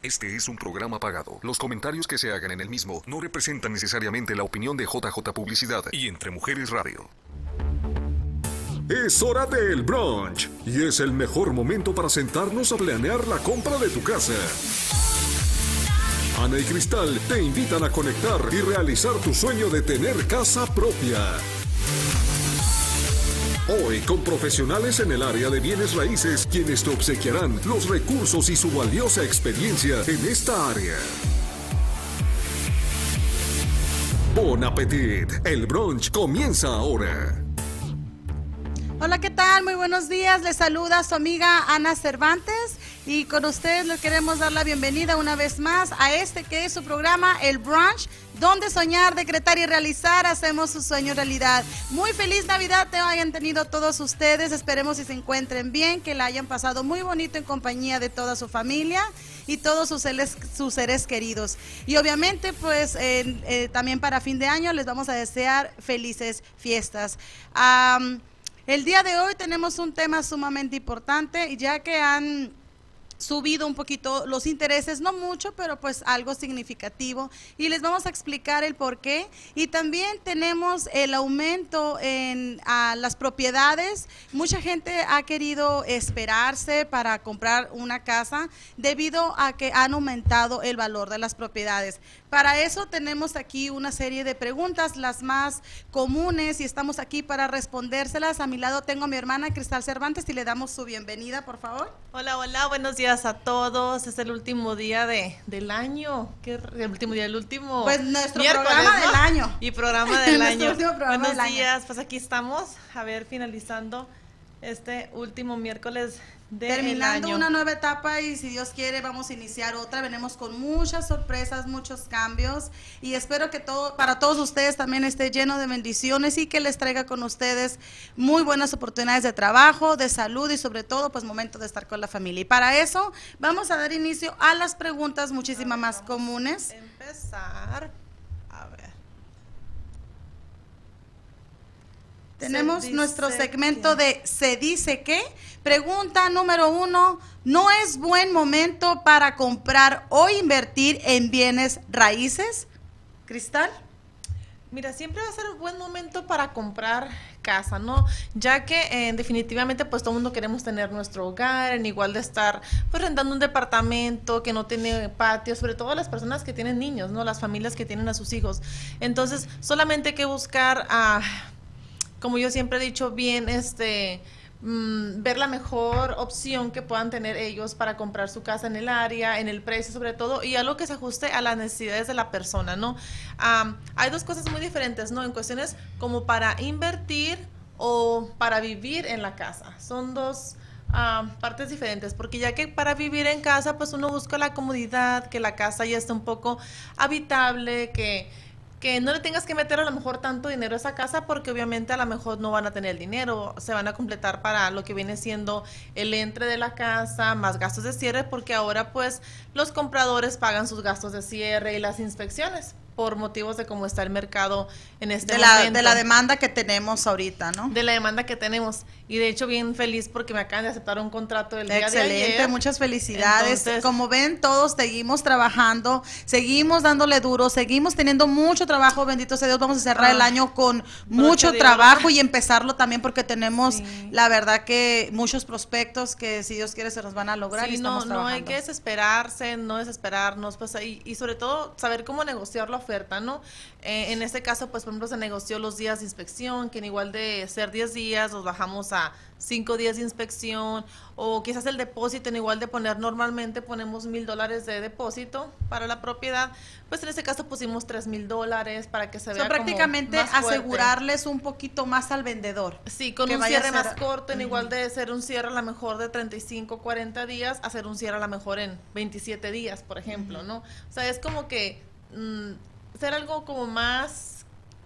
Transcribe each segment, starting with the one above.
Este es un programa pagado. Los comentarios que se hagan en el mismo no representan necesariamente la opinión de JJ Publicidad y Entre Mujeres Radio. Es hora del brunch y es el mejor momento para sentarnos a planear la compra de tu casa. Ana y Cristal te invitan a conectar y realizar tu sueño de tener casa propia. Hoy con profesionales en el área de bienes raíces quienes te obsequiarán los recursos y su valiosa experiencia en esta área. Bon appetit, el brunch comienza ahora. Hola, ¿qué tal? Muy buenos días. Les saluda su amiga Ana Cervantes y con ustedes les queremos dar la bienvenida una vez más a este que es su programa, El Brunch, donde soñar, decretar y realizar hacemos su sueño realidad. Muy feliz Navidad te hayan tenido todos ustedes. Esperemos que se encuentren bien, que la hayan pasado muy bonito en compañía de toda su familia y todos sus seres, queridos. Y obviamente, pues eh, también para fin de año les vamos a desear felices fiestas. El día de hoy tenemos un tema sumamente importante, ya que han subido un poquito los intereses, no mucho, pero pues algo significativo. Y les vamos a explicar el por qué. Y también tenemos el aumento en las propiedades. Mucha gente ha querido esperarse para comprar una casa debido a que han aumentado el valor de las propiedades. Para eso tenemos aquí una serie de preguntas, las más comunes, y estamos aquí para respondérselas. A mi lado tengo a mi hermana Cristal Cervantes y le damos su bienvenida, por favor. Hola, hola, buenos días a todos. Es el último día de, del año. ¿Qué el último día? El último. Pues nuestro programa del año. Y programa del año. buenos días, pues aquí estamos, a ver, finalizando este último miércoles Terminando una nueva etapa y si Dios quiere vamos a iniciar otra. Venimos con muchas sorpresas, muchos cambios y espero que todo para todos ustedes también esté lleno de bendiciones y que les traiga con ustedes muy buenas oportunidades de trabajo, de salud y sobre todo pues momento de estar con la familia. Y para eso vamos a dar inicio a las preguntas muchísimas más comunes. Empezar. A ver. Tenemos nuestro segmento de Se dice qué. Pregunta número uno, ¿no es buen momento para comprar o invertir en bienes raíces? Cristal. Mira, siempre va a ser un buen momento para comprar casa, ¿no? Ya que eh, definitivamente pues todo el mundo queremos tener nuestro hogar, en igual de estar pues rentando un departamento que no tiene patio, sobre todo las personas que tienen niños, ¿no? Las familias que tienen a sus hijos. Entonces, solamente hay que buscar a, como yo siempre he dicho, bien, este Mm, ver la mejor opción que puedan tener ellos para comprar su casa en el área, en el precio sobre todo, y algo que se ajuste a las necesidades de la persona, ¿no? hay dos cosas muy diferentes, ¿no? En cuestiones como para invertir o para vivir en la casa. Son dos partes diferentes, porque ya que para vivir en casa, pues uno busca la comodidad, que la casa ya esté un poco habitable, que que no le tengas que meter a lo mejor tanto dinero a esa casa porque obviamente a lo mejor no van a tener el dinero, se van a completar para lo que viene siendo el entre de la casa, más gastos de cierre, porque ahora pues los compradores pagan sus gastos de cierre y las inspecciones por motivos de cómo está el mercado en este de momento. La, de la demanda que tenemos ahorita, ¿no? De la demanda que tenemos. Y de hecho bien feliz porque me acaban de aceptar un contrato del día Excelente, de ayer. muchas felicidades. Como ven, todos seguimos trabajando, seguimos dándole duro, seguimos teniendo mucho trabajo, bendito sea Dios, vamos a cerrar el ah, año con mucho trabajo y empezarlo también porque tenemos, la verdad que muchos prospectos que si Dios quiere se nos van a lograr y no, no hay que desesperarse, no desesperarnos, pues y, y sobre todo saber cómo negociarlo oferta, ¿no? Eh, en este caso, pues por ejemplo, se negoció los días de inspección, que en igual de ser 10 días, los bajamos a 5 días de inspección, o quizás el depósito, en igual de poner normalmente, ponemos mil dólares de depósito para la propiedad, pues en este caso pusimos 3 mil dólares para que se vea. prácticamente asegurarles un poquito más al vendedor. Sí, con un cierre más corto, en igual de ser un cierre a lo mejor de 35, 40 días, hacer un cierre a lo mejor en 27 días, por ejemplo, ¿no? O sea, es como que. Mm, ser algo como más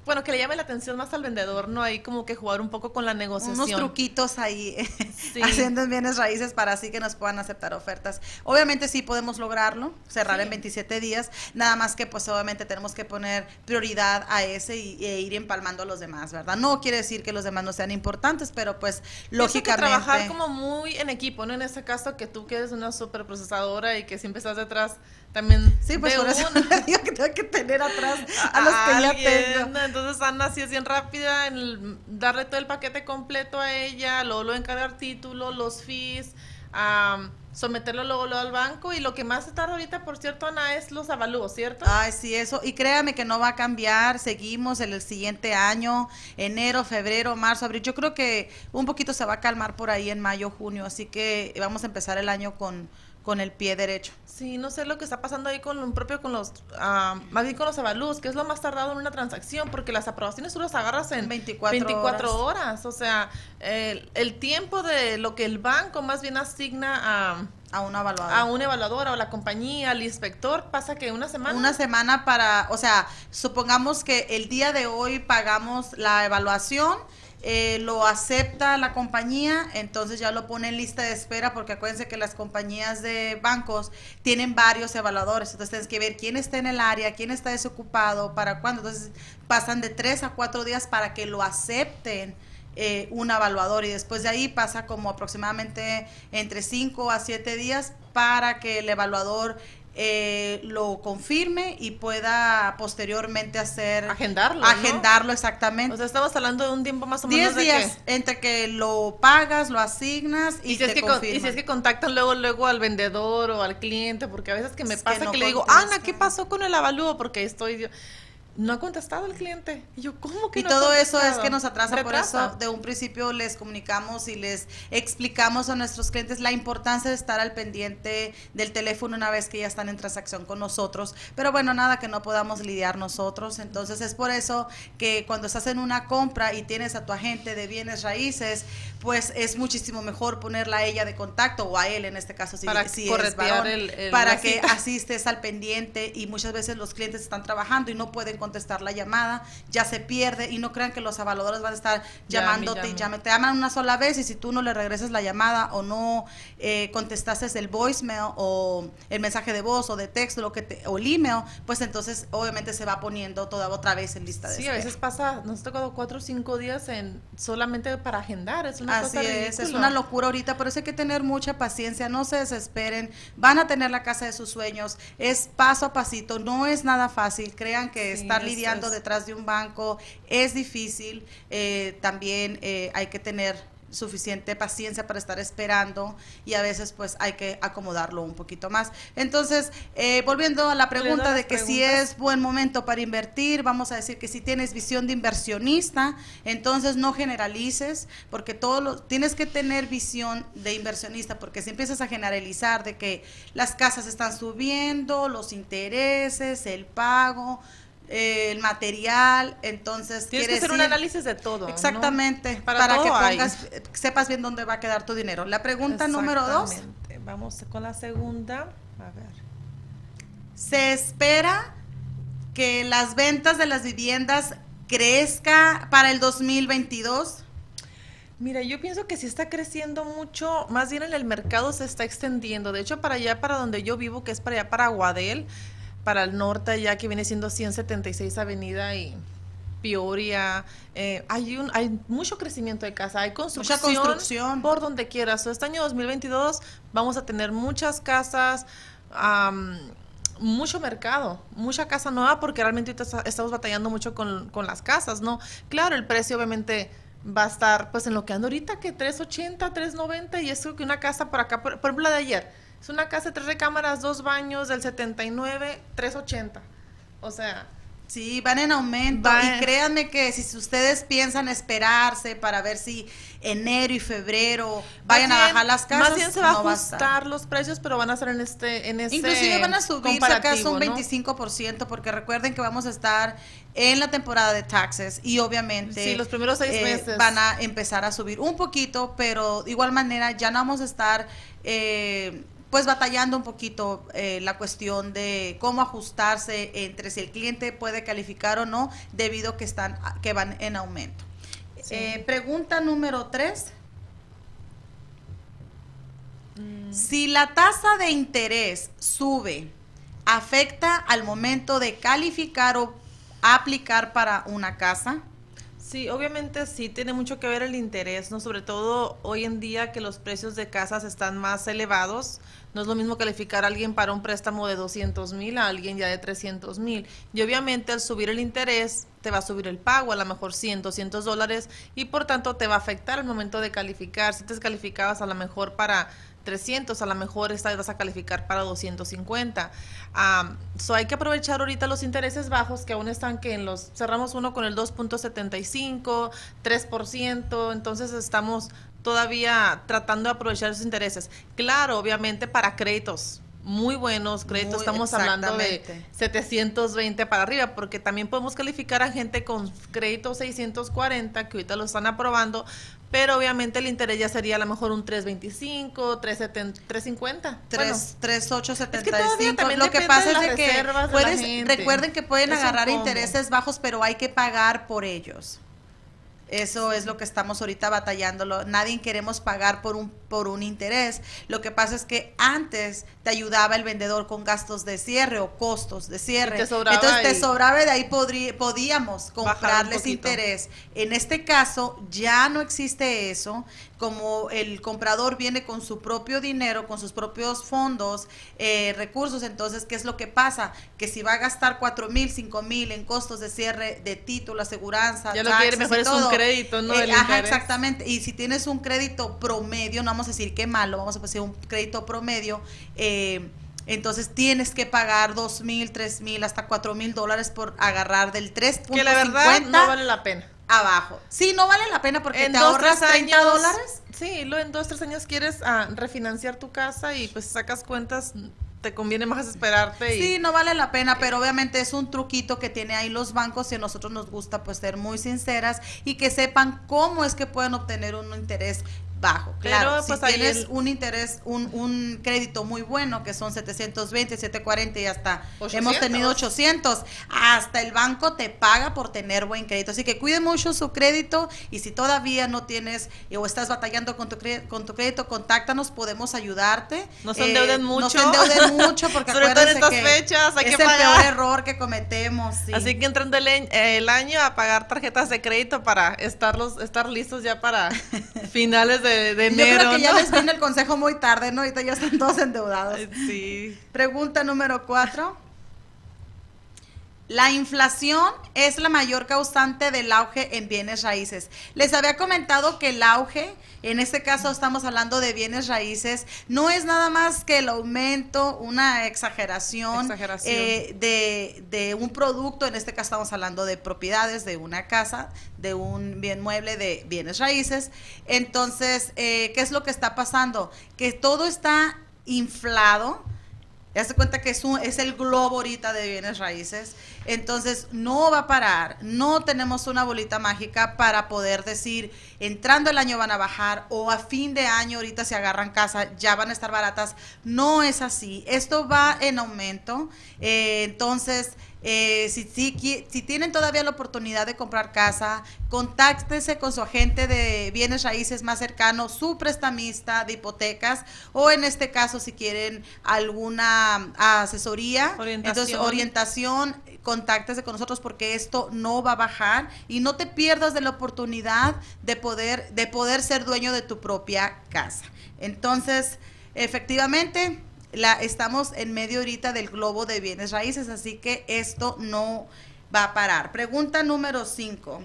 bueno, que le llame la atención más al vendedor, ¿no? Ahí como que jugar un poco con la negociación. Unos truquitos ahí haciendo bienes raíces para así que nos puedan aceptar ofertas. Obviamente sí podemos lograrlo, cerrar en 27 días, nada más que pues obviamente tenemos que poner prioridad a ese y, e ir empalmando a los demás, ¿verdad? No quiere decir que los demás no sean importantes, pero pues lógicamente... Que trabajar como muy en equipo, ¿no? En este caso que tú que eres una super procesadora y que siempre estás detrás también sí pues por eso digo que tengo que tener atrás a, los que ya tengo entonces Ana sí es bien rápida en darle todo el paquete completo a ella luego lo encargar título los fees someterlo luego, luego, al banco y lo que más se tarda ahorita, por cierto, Ana, es los avalúos, ¿cierto? Ay, sí, eso. Y créame que no va a cambiar. Seguimos en el siguiente año, enero, febrero, marzo, abril. Yo creo que un poquito se va a calmar por ahí en mayo, junio. Así que vamos a empezar el año con con el pie derecho. Sí, no sé lo que está pasando ahí con lo propio con los, uh, más bien con los avalúos, que es lo más tardado en una transacción, porque las aprobaciones tú las agarras en 24, 24 horas. O sea, el, el, tiempo de lo que el banco más bien asigna a... A un evaluador. A un evaluador o la compañía, al inspector, pasa que una semana. Una semana para, o sea, supongamos que el día de hoy pagamos la evaluación eh, lo acepta la compañía, entonces ya lo pone en lista de espera, porque acuérdense que las compañías de bancos tienen varios evaluadores, entonces tienes que ver quién está en el área, quién está desocupado, para cuándo. Entonces pasan de tres a cuatro días para que lo acepten. Eh, un evaluador y después de ahí pasa como aproximadamente entre cinco a siete días para que el evaluador eh, lo confirme y pueda posteriormente hacer agendarlo agendarlo exactamente. O sea estamos hablando de un tiempo más o menos 10 días entre que lo pagas lo asignas y, si es que y si es que contactan luego luego al vendedor o al cliente porque a veces que me pasa que, le digo Ana qué pasó con el avalúo porque estoy no ha contestado el cliente. Y yo, ¿cómo que y todo eso es que nos atrasa, por eso de un principio les comunicamos y les explicamos a nuestros clientes la importancia de estar al pendiente del teléfono una vez que ya están en transacción con nosotros. Pero bueno, nada que no podamos lidiar nosotros. Entonces es por eso que cuando estás en una compra y tienes a tu agente de bienes raíces, pues es muchísimo mejor ponerla a ella de contacto o a él en este caso si, para si es varón, para que asistes al pendiente y muchas veces los clientes están trabajando y no pueden contestar la llamada, ya se pierde y no crean que los evaluadores van a estar llamándote y llame. Te llaman una sola vez y si tú no le regresas la llamada o no eh, contestaste el voicemail o el mensaje de voz o de texto lo que te, o el email, pues entonces obviamente se va poniendo toda otra vez en lista de Sí, a veces pasa, nos ha tocado cuatro o cinco días en solamente para agendar, es una Así es, es una locura ahorita, por eso hay que tener mucha paciencia, no se desesperen, van a tener la casa de sus sueños, es paso a pasito, no es nada fácil, crean que estar lidiando detrás de un banco es difícil. Eh, también eh, hay que tener suficiente paciencia para estar esperando y a veces pues hay que acomodarlo un poquito más. Entonces, eh, volviendo a la pregunta de que si es buen momento para invertir, vamos a decir que si tienes visión de inversionista, entonces no generalices, porque todo lo, tienes que tener visión de inversionista, porque si empiezas a generalizar de que las casas están subiendo, los intereses, el pago, el material, entonces tienes que hacer un análisis de todo. Exactamente, para, que pongas, sepas bien dónde va a quedar tu dinero. La pregunta número dos. Vamos con la segunda. A ver. ¿Se espera que las ventas de las viviendas crezca para el 2022? Mira, yo pienso que sí está creciendo mucho, más bien en el mercado se está extendiendo. De hecho, para allá, para donde yo vivo, que es para allá, para Guadel, para el norte, ya que viene siendo 176 Avenida y Peoria. Eh, hay un hay mucho crecimiento de casa, hay construcción, construcción. por donde quieras. este año 2022 vamos a tener muchas casas, mucho mercado, mucha casa nueva, porque realmente estamos batallando mucho con, con las casas, ¿no? Claro, el precio obviamente va a estar pues en lo que ando ahorita, que 380, 390, y eso que una casa por acá, por ejemplo la de ayer, es una casa de tres recámaras, dos baños del 79, 380. O sea, Sí, van en aumento. y créanme que si ustedes piensan esperarse para ver si enero y febrero vayan a bajar las casas, más bien se va a ajustar los precios, pero van a ser en este, en este Inclusive van a subir acaso un 25%, porque recuerden que vamos a estar en la temporada de taxes y obviamente sí, los primeros seis eh, meses van a empezar a subir un poquito, pero de igual manera ya no vamos a estar eh, pues batallando un poquito eh, la cuestión de cómo ajustarse entre si el cliente puede calificar o no debido que están que van en aumento. Eh, pregunta número tres. Mm. Si la tasa de interés sube, ¿afecta al momento de calificar o aplicar para una casa? Sí, obviamente sí tiene mucho que ver el interés, ¿no? Sobre todo hoy en día que los precios de casas están más elevados. No es lo mismo calificar a alguien para un préstamo de 200 mil a alguien ya de 300 mil. Y obviamente al subir el interés te va a subir el pago, a lo mejor 100, 200 dólares y por tanto te va a afectar al momento de calificar. Si te calificabas a lo mejor para 300, a lo mejor esta vez vas a calificar para 250. Um, so hay que aprovechar ahorita los intereses bajos que aún están que en los cerramos uno con el 2.75, 3%, entonces estamos todavía tratando de aprovechar esos intereses. Claro, obviamente para créditos muy buenos créditos, estamos hablando de 720 para arriba, porque también podemos calificar a gente con crédito 640 que ahorita lo están aprobando, pero obviamente el interés ya sería a lo mejor un 325, 350. 3, 3875. lo que pasa es que puedes, recuerden que pueden agarrar intereses bajos, pero hay que pagar por ellos. Eso es lo que estamos ahorita batallando. Nadie queremos pagar por un, por un interés. Lo que pasa es que antes te ayudaba el vendedor con gastos de cierre o costos de cierre. Entonces te sobraba y de ahí podríamos comprarles interés. En este caso ya no existe eso como el comprador viene con su propio dinero, con sus propios fondos, eh, recursos, entonces, ¿qué es lo que pasa? Que si va a gastar cuatro mil, cinco mil en costos de cierre de título, aseguranza, ya lo que mejor es un crédito, ¿no? Eh, ajá, exactamente. Y si tienes un crédito promedio, no vamos a decir qué malo, vamos a decir un crédito promedio, eh, entonces tienes que pagar dos mil, tres mil, hasta cuatro mil dólares por agarrar del 3.50. Que la verdad no vale la pena abajo. Sí, no vale la pena porque te ahorras 30 dólares. Sí, lo en dos, tres años quieres ah, refinanciar tu casa y pues sacas cuentas, te conviene más esperarte. Sí, no vale la pena, pero obviamente es un truquito que tiene ahí los bancos y a nosotros nos gusta pues ser muy sinceras y que sepan cómo es que pueden obtener un interés bajo. Claro, pues, si tienes un interés, un, un, crédito muy bueno, que son 720, 740 y hasta hemos tenido 800, hasta el banco te paga por tener buen crédito. Así que cuide mucho su crédito y si todavía no tienes eh, o estás batallando con tu, con tu crédito, contáctanos, podemos ayudarte. No se endeuden eh, mucho. No se endeuden mucho porque Sobre todo en estas fechas hay es que el peor error que cometemos. Así que entrando el, el año a pagar tarjetas de crédito para estarlos, estar listos ya para finales de de, enero. Yo creo que ya les vino el consejo muy tarde, ¿no? Ahorita ya están todos endeudados. Sí. Pregunta número cuatro. La inflación es la mayor causante del auge en bienes raíces. Les había comentado que el auge, en este caso estamos hablando de bienes raíces, no es nada más que el aumento, una exageración, eh, de, de, un producto, en este caso estamos hablando de propiedades, de una casa, de un bien mueble, de bienes raíces. Entonces, eh, ¿qué es lo que está pasando? Que todo está inflado ya se cuenta que es, un, es el globo ahorita de bienes raíces. Entonces, no va a parar. No tenemos una bolita mágica para poder decir, entrando el año van a bajar o a fin de año ahorita se agarran casa, ya van a estar baratas. No es así. Esto va en aumento. Eh, entonces, eh, si, si, si, tienen todavía la oportunidad de comprar casa, contáctese con su agente de bienes raíces más cercano, su prestamista de hipotecas, o en este caso, si quieren alguna asesoría, orientación. entonces orientación, contáctese con nosotros porque esto no va a bajar y no te pierdas de la oportunidad de poder, de poder ser dueño de tu propia casa. Entonces, efectivamente, la, estamos en medio ahorita del globo de bienes raíces, así que esto no va a parar. Pregunta número 5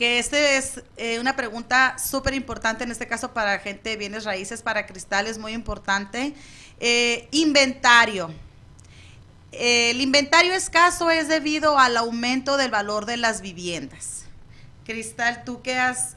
que este es eh, una pregunta súper importante en este caso para gente de bienes raíces, para cristales, muy importante. Eh, inventario. el inventario escaso es debido al aumento del valor de las viviendas. Cristal, tú que has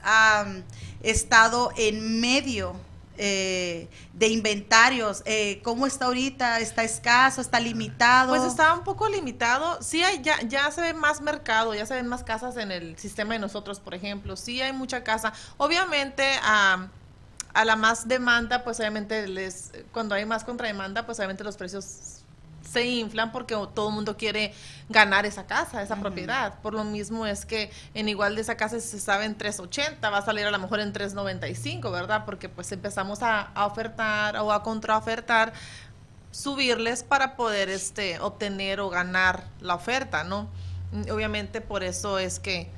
estado en medio eh, de inventarios, eh, ¿cómo está ahorita? ¿Está escaso? ¿Está limitado? Pues está un poco limitado. Sí, hay, ya, ya se ve más mercado, ya se ven más casas en el sistema de nosotros, por ejemplo. Sí hay mucha casa. Obviamente, a la más demanda, pues obviamente les, cuando hay más contrademanda, pues obviamente los precios se inflan porque todo el mundo quiere ganar esa casa, esa propiedad. Por lo mismo es que en igual de esa casa se sabe en 380, va a salir a lo mejor en 395, ¿verdad? Porque pues empezamos a, a ofertar o a contraofertar, subirles para poder este obtener o ganar la oferta, ¿no? Obviamente por eso es que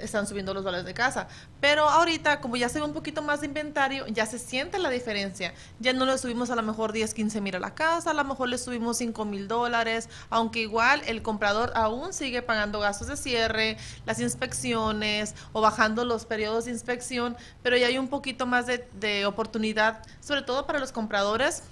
están subiendo los valores de casa. Pero ahorita, como ya se ve un poquito más de inventario, ya se siente la diferencia. Ya no le subimos a lo mejor 10, 15 mil a la casa, a lo mejor le subimos 5 mil dólares, aunque igual el comprador aún sigue pagando gastos de cierre, las inspecciones o bajando los periodos de inspección, pero ya hay un poquito más de, de oportunidad, sobre todo para los compradores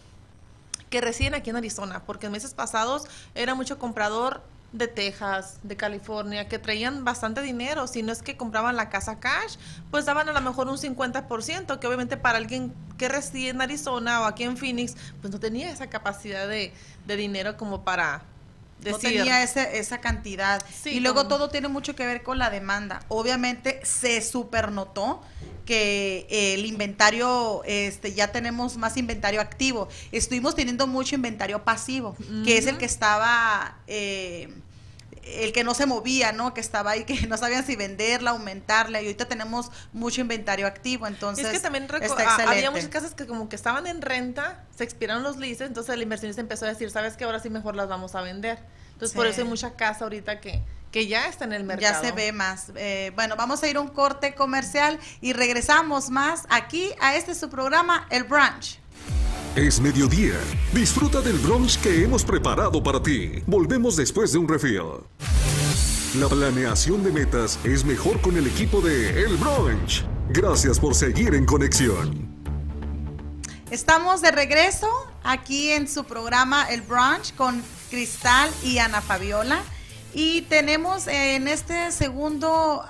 que residen aquí en Arizona, porque en meses pasados era mucho comprador de Texas, de California, que traían bastante dinero. Si no es que compraban la casa cash, pues daban a lo mejor un 50%, que obviamente para alguien que reside en Arizona o aquí en Phoenix, pues no tenía esa capacidad de, dinero como para Decir. No tenía ese, esa cantidad. y luego todo tiene mucho que ver con la demanda. Obviamente se supernotó que el inventario, este, ya tenemos más inventario activo. Estuvimos teniendo mucho inventario pasivo, que es el que estaba... Eh, el que no se movía, ¿no? Que estaba ahí, que no sabían si venderla, aumentarla, y ahorita tenemos mucho inventario activo, entonces es que también había muchas casas que como que estaban en renta, se expiraron los leases, entonces el inversionista empezó a decir, sabes que ahora sí mejor las vamos a vender. Entonces por eso hay mucha casa ahorita que, que ya está en el mercado. Ya se ve más. Eh, bueno, vamos a ir a un corte comercial y regresamos más aquí a este su programa, El Brunch. Es mediodía. Disfruta del brunch que hemos preparado para ti. Volvemos después de un refill. La planeación de metas es mejor con el equipo de El Brunch. Gracias por seguir en conexión. Estamos de regreso aquí en su programa El Brunch con Cristal y Ana Fabiola. Y tenemos en este segundo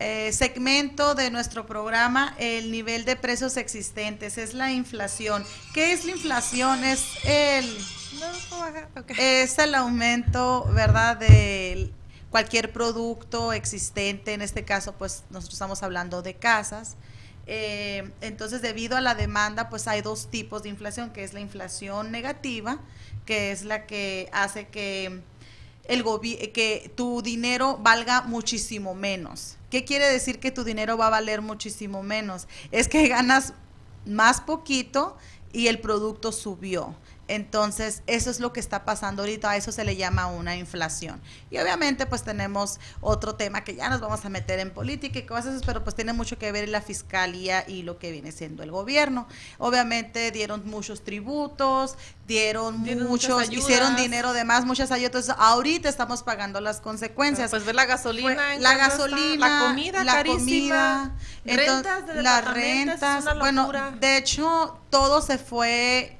eh, segmento de nuestro programa el nivel de precios existentes, es la inflación. ¿Qué es la inflación? Es el, es el aumento, ¿verdad?, de cualquier producto existente, en este caso, pues nosotros estamos hablando de casas. Eh, entonces, debido a la demanda, pues hay dos tipos de inflación, que es la inflación negativa, que es la que hace que el que tu dinero valga muchísimo menos. ¿Qué quiere decir que tu dinero va a valer muchísimo menos? Es que ganas más poquito y el producto subió. Entonces, eso es lo que está pasando ahorita, a eso se le llama una inflación. Y obviamente, pues tenemos otro tema que ya nos vamos a meter en política y cosas, pero pues tiene mucho que ver la fiscalía y lo que viene siendo el gobierno. Obviamente dieron muchos tributos, dieron, muchos, hicieron dinero de más, muchas ayudas. Entonces, ahorita estamos pagando las consecuencias. Pues ver la gasolina, la gasolina, la comida, la comida, rentas de rentas. Bueno, de hecho, todo se fue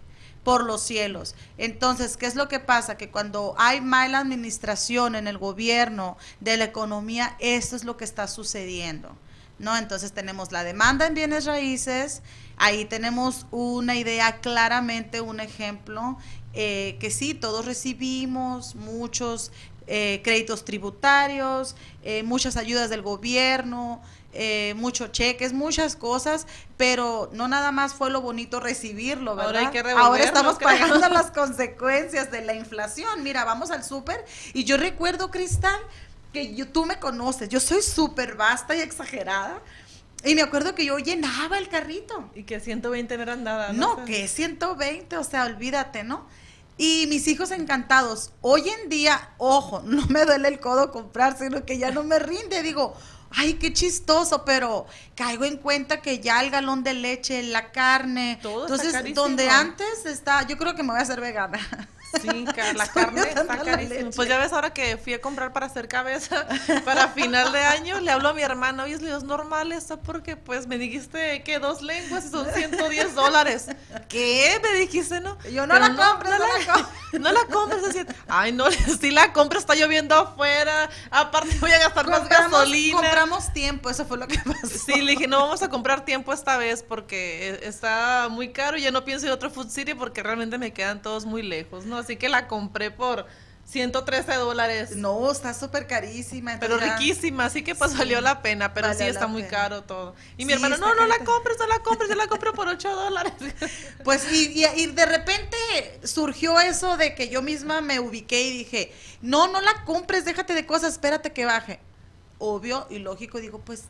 por los cielos. Entonces, ¿qué es lo que pasa? Que cuando hay mala administración en el gobierno de la economía, esto es lo que está sucediendo. ¿No? Entonces tenemos la demanda en bienes raíces, ahí tenemos una idea claramente, un ejemplo, eh, que sí, todos recibimos muchos eh, créditos tributarios, eh, muchas ayudas del gobierno, eh, muchos cheques, muchas cosas, pero no nada más fue lo bonito recibirlo, ¿verdad? Ahora, estamos pagando las consecuencias de la inflación. Mira, vamos al súper y yo recuerdo, Cristal, que yo, tú me conoces, yo soy súper vasta y exagerada. Y me acuerdo que yo llenaba el carrito. Y que 120 no eran nada. No, no que 120, o sea, olvídate, ¿no? Y mis hijos encantados. Hoy en día, ojo, no me duele el codo comprar, sino que ya no me rinde. Digo, ay, qué chistoso, pero caigo en cuenta que ya el galón de leche, la carne, Todo entonces donde antes está, yo creo que me voy a hacer vegana. Sí, la carne está carísima. Pues ya ves, ahora que fui a comprar para hacer cabeza para final de año, le hablo a mi hermano y es normal esto porque pues me dijiste que dos lenguas y son 110 dólares. ¿Qué? Me dijiste, ¿no? Yo no la compro, no, la, compro. No la ay, no, si la compro está lloviendo afuera, aparte voy a gastar más gasolina. Compramos tiempo, eso fue lo que pasó. Sí, le dije, no vamos a comprar tiempo esta vez porque está muy caro y ya no pienso a otro Food City porque realmente me quedan todos muy lejos, ¿no? Así que la compré por 113 dólares. No, está súper carísima. Pero ya- riquísima, así que pues Sí, valió la pena, pero sí está muy pena. caro todo. Y mi Sí, hermano, no, no la compres, no la compres, yo la compro por 8 dólares. Pues y, y- y de repente surgió eso de que yo misma me ubiqué y dije, no, no la compres, déjate de cosas, espérate que baje. Obvio y lógico, digo, pues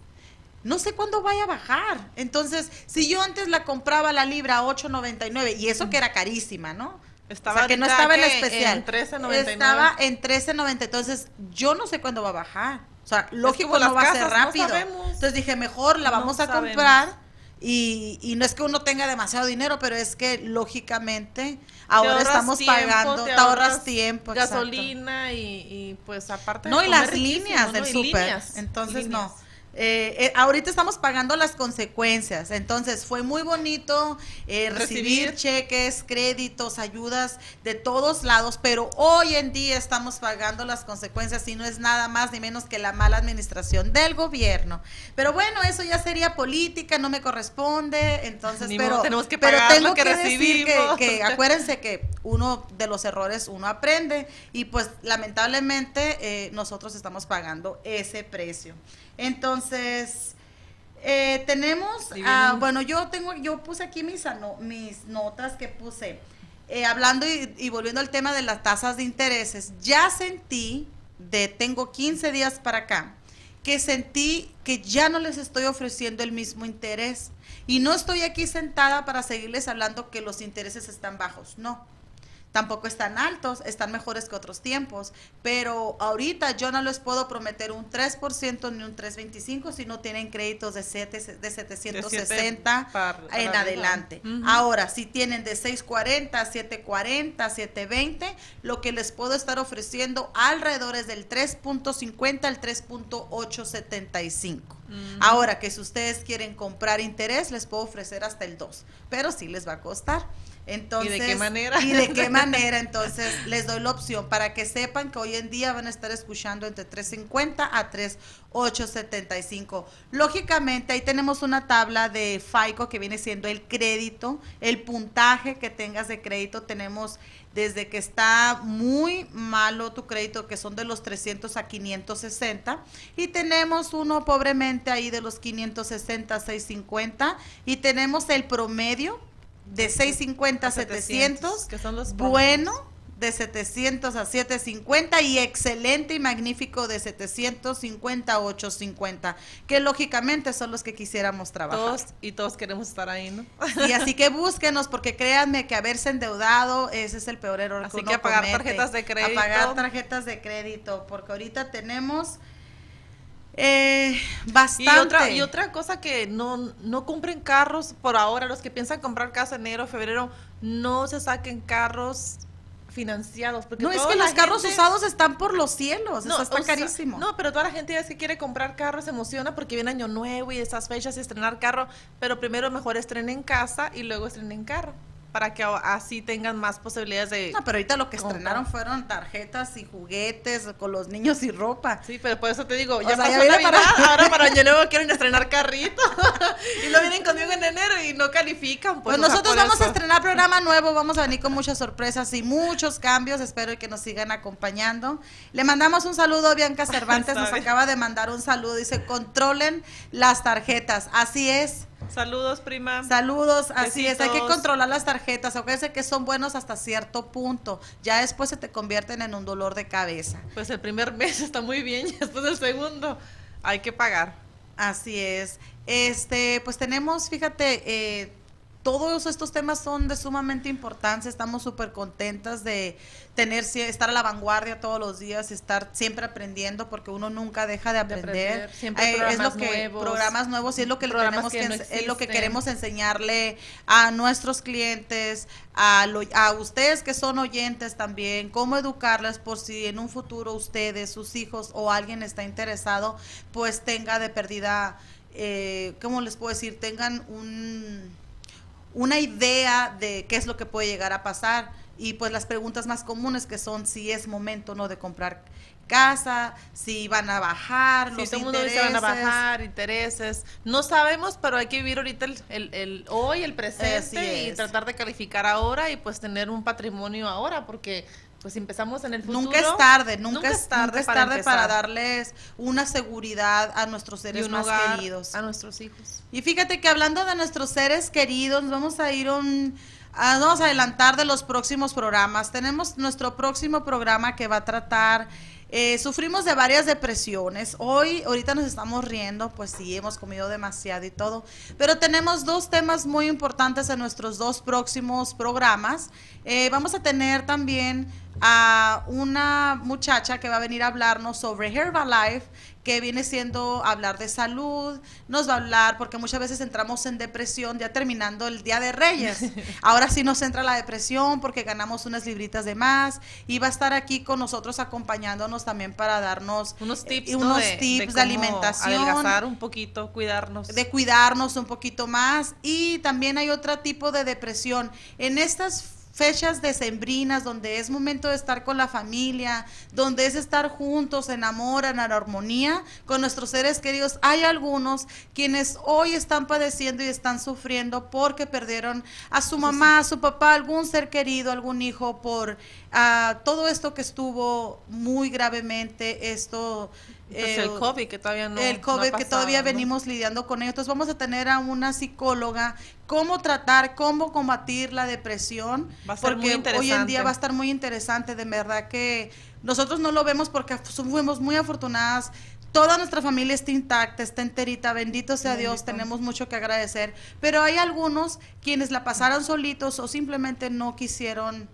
no sé cuándo vaya a bajar. Entonces, si yo antes la compraba la libra a 8.99 y eso que era carísima, ¿no? Estaba o sea, que no estaba en que especial. en 13.99. Estaba en 13.90, entonces yo no sé cuándo va a bajar. O sea, lógico como las no va a ser no rápido. entonces dije, mejor la No vamos a sabemos. comprar y, y no es que uno tenga demasiado dinero, pero es que lógicamente ahora estamos tiempo, pagando, te, ahorras tiempo, gasolina y, y, pues aparte de No, y las líneas del súper. Entonces, líneas. no. Eh, eh, ahorita estamos pagando las consecuencias. Entonces, fue muy bonito eh, recibir, Recibir. cheques, créditos, ayudas de todos lados, pero hoy en día estamos pagando las consecuencias y no es nada más ni menos que la mala administración del gobierno. Pero bueno, eso ya sería política, no me corresponde. Entonces, Ni pero, modo, tenemos que pero pagar tengo lo que decir que, recibimos. que acuérdense que uno de los errores uno aprende y pues lamentablemente eh, nosotros estamos pagando ese precio. Entonces, eh, tenemos, ah, bueno, yo tengo, yo puse aquí mis, ano- mis notas que puse, eh, hablando y, y volviendo al tema de las tasas de intereses, ya sentí, de tengo 15 días para acá, que sentí que ya no les estoy ofreciendo el mismo interés. Y no estoy aquí sentada para seguirles hablando que los intereses están bajos, no. Tampoco están altos, están mejores que otros tiempos, pero ahorita yo no les puedo prometer un 3% ni un 3.25 si no tienen créditos de, siete- de 760 para- para en adelante. Ahora, si tienen de 640, 740, 720, lo que les puedo estar ofreciendo alrededor es del 3.50 al 3.875. Ahora que si ustedes quieren comprar interés, les puedo ofrecer hasta el 2, pero sí les va a costar. Entonces, qué manera? ¿Y de qué manera? Entonces, les doy la opción para que sepan que hoy en día van a estar escuchando entre 350 a 3875. Lógicamente, ahí tenemos una tabla de FICO que viene siendo el crédito, el puntaje que tengas de crédito. Tenemos desde que está muy malo tu crédito, que son de los 300 a 560, y tenemos uno pobremente ahí de los 560 a 650, y tenemos el promedio de 650 a 700, que son los bueno de 700 a 750 y excelente y magnífico de 750 a 850, que lógicamente son los que quisiéramos trabajar. Todos y todos queremos estar ahí, ¿no? Y así que búsquenos, porque créanme que haberse endeudado, ese es el peor error Así que uno que a pagar comete. tarjetas de crédito. A pagar tarjetas de crédito, porque ahorita tenemos eh, bastante. Y otra, y otra cosa que no, no compren carros por ahora, los que piensan comprar casa en enero, febrero, no se saquen carros financiados. Porque no, es que los carros gente- usados están por los cielos, eso está sea, carísimo. no, pero toda la gente ya es que quiere comprar carros, se emociona porque viene Año Nuevo y esas fechas y estrenar carro, pero primero mejor estrenen casa y luego estrenen carro, para que así tengan más posibilidades de... No, pero ahorita lo que estrenaron fueron tarjetas y juguetes con los niños y ropa. Sí, pero por eso te digo, O ya sea, pasó ya Navidad, para- ahora para Año Nuevo quieren estrenar carrito y lo vienen conmigo en enero y no califican. Pues, Pues, nosotros vamos a estrenar programa nuevo, vamos a venir con muchas sorpresas y muchos cambios, espero que nos sigan acompañando. Le mandamos un saludo a Bianca Cervantes, nos acaba de mandar un saludo, dice, controlen las tarjetas, así es. Saludos, prima. Saludos, así es, hay que controlar las tarjetas, acuérdense que son buenos hasta cierto punto, ya después se te convierten en un dolor de cabeza. Pues el primer mes está muy bien, y después del segundo hay que pagar. Así es. Este, pues tenemos, fíjate, eh, todos estos temas son de sumamente importancia. Estamos súper contentas de tener, estar a la vanguardia todos los días, estar siempre aprendiendo, porque uno nunca deja de aprender. aprender. Siempre hay es lo que nuevos, programas nuevos y es lo que le programas tenemos que que, no ens- es lo que queremos enseñarle a nuestros clientes, a, lo- a ustedes que son oyentes también, cómo educarles por si en un futuro ustedes, sus hijos o alguien está interesado, pues tenga de pérdida, eh, ¿cómo les puedo decir? Tengan un, una idea de qué es lo que puede llegar a pasar. y pues las preguntas más comunes que son si es momento no de comprar casa, si van a bajar Sí, los todo el mundo dice intereses. van a bajar intereses. No sabemos, pero hay que vivir ahorita el, el- el hoy, el presente y tratar de calificar ahora y pues tener un patrimonio ahora, porque pues empezamos en el futuro. Nunca es tarde, nunca, nunca es tarde, nunca es para tarde para, darles una seguridad a nuestros seres más hogar queridos. a nuestros hijos. Y fíjate que hablando de nuestros seres queridos, nos vamos a ir un vamos a adelantar de los próximos programas. Tenemos nuestro próximo programa que va a tratar eh, sufrimos de varias depresiones. Hoy, ahorita nos estamos riendo, pues sí, hemos comido demasiado y todo. Pero tenemos dos temas muy importantes en nuestros dos próximos programas. Eh, vamos a tener también a una muchacha que va a venir a hablarnos sobre Herbalife, que viene siendo hablar de salud, nos va a hablar, porque muchas veces entramos en depresión ya terminando el Día de Reyes. Ahora sí nos entra la depresión porque ganamos unas libritas de más y va a estar aquí con nosotros acompañándonos también para darnos Unos eh, tips, ¿no? unos de, tips de, cómo alimentación Adelgazar un poquito, cuidarnos. de cuidarnos un poquito más y también hay otro tipo de depresión. En estas fechas decembrinas donde es momento de estar con la familia, donde es estar juntos en amor, en armonía con nuestros seres queridos, hay algunos quienes hoy están padeciendo y están sufriendo porque perdieron a su mamá, a su papá, algún ser querido, algún hijo por ah, todo esto que estuvo muy gravemente, esto... Pues eh, el COVID que todavía no. el no COVID que todavía ¿no? venimos lidiando con ello. Entonces vamos a tener a una psicóloga cómo tratar, cómo combatir la depresión, Va a ser muy porque hoy en día interesante. va a estar muy interesante, de verdad que nosotros no lo vemos porque fuimos muy afortunadas. Toda nuestra familia está intacta, está enterita, bendito sea Dios, tenemos mucho que agradecer, pero hay algunos quienes la pasaron solitos o simplemente no quisieron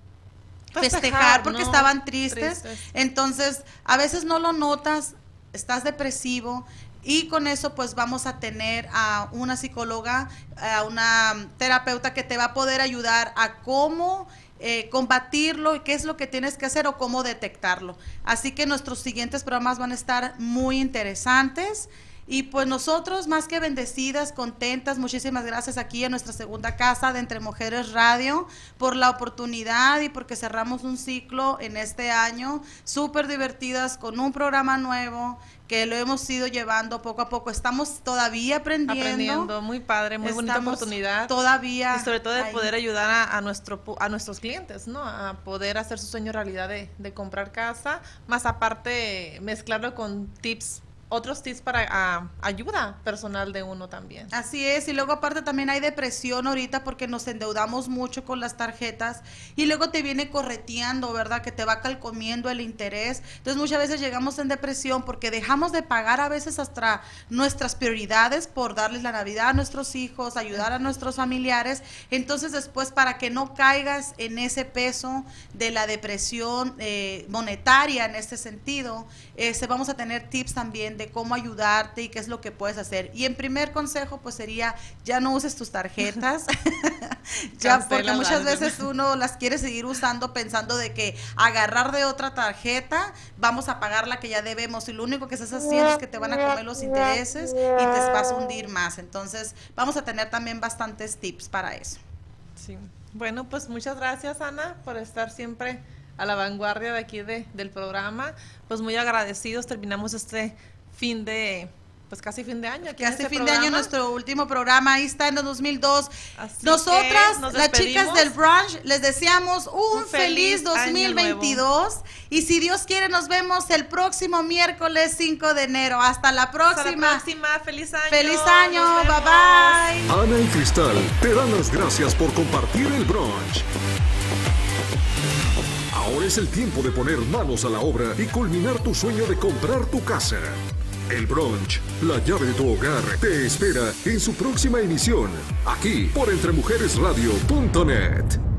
Festejar, festejar porque ¿no? estaban tristes. Tristes. Entonces, a veces no lo notas, estás depresivo y con eso pues vamos a tener a una psicóloga, a una terapeuta que te va a poder ayudar a cómo eh, combatirlo y qué es lo que tienes que hacer o cómo detectarlo. Así que nuestros siguientes programas van a estar muy interesantes. Y pues nosotros, más que bendecidas, contentas, muchísimas gracias aquí en nuestra segunda casa de Entre Mujeres Radio por la oportunidad y porque cerramos un ciclo en este año, súper divertidas con un programa nuevo que lo hemos ido llevando poco a poco. Estamos todavía aprendiendo. Aprendiendo, muy padre, muy bonita oportunidad. Todavía. Y sobre todo de ahí. poder ayudar a, a nuestro a nuestros clientes, ¿no? A poder hacer su sueño realidad de, de comprar casa, más aparte mezclarlo con tips, otros tips para a- ayuda personal de uno también. Así es, y luego aparte también hay depresión ahorita porque nos endeudamos mucho con las tarjetas y luego te viene correteando, ¿verdad? Que te va calcomiendo el interés. Entonces muchas veces llegamos en depresión porque dejamos de pagar a veces hasta nuestras prioridades por darles la Navidad a nuestros hijos, ayudar a nuestros familiares. Entonces después para que no caigas en ese peso de la depresión eh, monetaria en este sentido, este, vamos a tener tips también de cómo ayudarte y qué es lo que puedes hacer. Y en primer consejo, pues sería, ya no uses tus tarjetas, ya porque muchas veces uno las quiere seguir usando pensando de que agarrar de otra tarjeta, vamos a pagar la que ya debemos y lo único que estás haciendo es que te van a comer los intereses y te vas a hundir más. Entonces, vamos a tener también bastantes tips para eso. Sí. Bueno, pues muchas gracias, Ana, por estar siempre a la vanguardia de aquí de, del programa. Pues muy agradecidos. Terminamos este fin de, pues casi fin de año. aquí hace este fin de año nuestro último programa, ahí está en el 2002. Así que Nosotras, nos las chicas del brunch, les deseamos un, Un feliz, feliz año 2022 y si Dios quiere nos vemos el próximo miércoles 5 de enero. Hasta la Hasta la próxima. próxima. Feliz año. Feliz año. Bye bye. Ana y Cristal te dan las gracias por compartir el brunch. Ahora es el tiempo de poner manos a la obra y culminar tu sueño de comprar tu casa. El brunch, la llave de tu hogar, te espera en su próxima emisión, aquí por entremujeresradio.net.